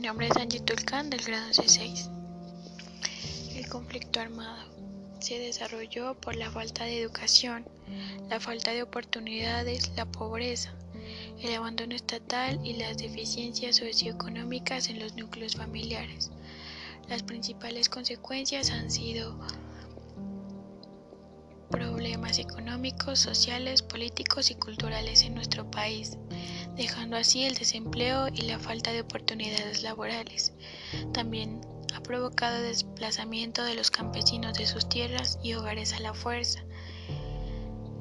nombre es Angie Tulcán del grado C6. El conflicto armado se desarrolló por la falta de educación, la falta de oportunidades, la pobreza, el abandono estatal y las deficiencias socioeconómicas en los núcleos familiares. Las principales consecuencias han sido problemas económicos, sociales, políticos y culturales en nuestro país, dejando así el desempleo y la falta de oportunidades laborales. También ha provocado desplazamiento de los campesinos de sus tierras y hogares a la fuerza.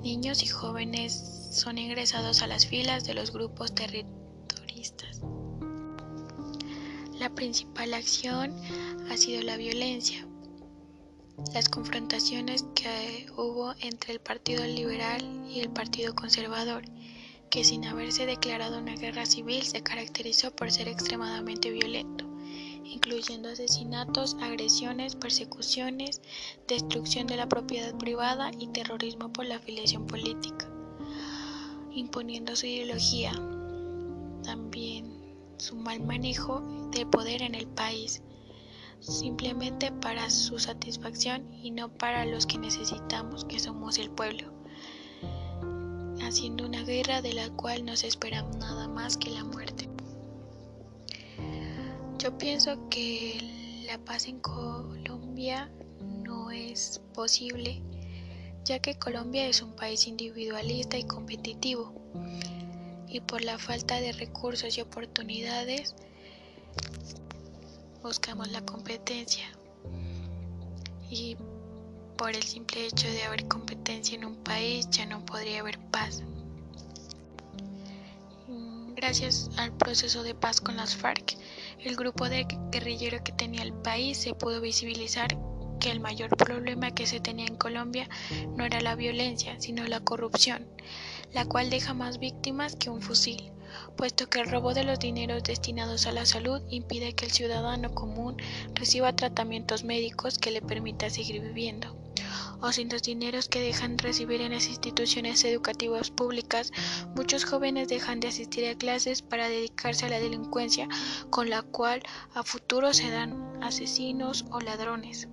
Niños y jóvenes son ingresados a las filas de los grupos territoristas. La principal acción ha sido la violencia, las confrontaciones que hubo entre el Partido Liberal y el Partido Conservador, que sin haberse declarado una guerra civil se caracterizó por ser extremadamente violento, incluyendo asesinatos, agresiones, persecuciones, destrucción de la propiedad privada y terrorismo por la afiliación política, imponiendo su ideología, también su mal manejo del poder en el país simplemente para su satisfacción y no para los que necesitamos, que somos el pueblo, haciendo una guerra de la cual no se espera nada más que la muerte. Yo pienso que la paz en Colombia no es posible, ya que Colombia es un país individualista y competitivo, y por la falta de recursos y oportunidades, buscamos la competencia y por el simple hecho de haber competencia en un país ya no podría haber paz. Gracias al proceso de paz con las FARC, el grupo de guerrilleros que tenía el país se pudo visibilizar que el mayor problema que se tenía en Colombia no era la violencia, sino la corrupción, la cual deja más víctimas que un fusil puesto que el robo de los dineros destinados a la salud impide que el ciudadano común reciba tratamientos médicos que le permita seguir viviendo o sin los dineros que dejan recibir en las instituciones educativas públicas, muchos jóvenes dejan de asistir a clases para dedicarse a la delincuencia, con la cual a futuro se dan asesinos o ladrones.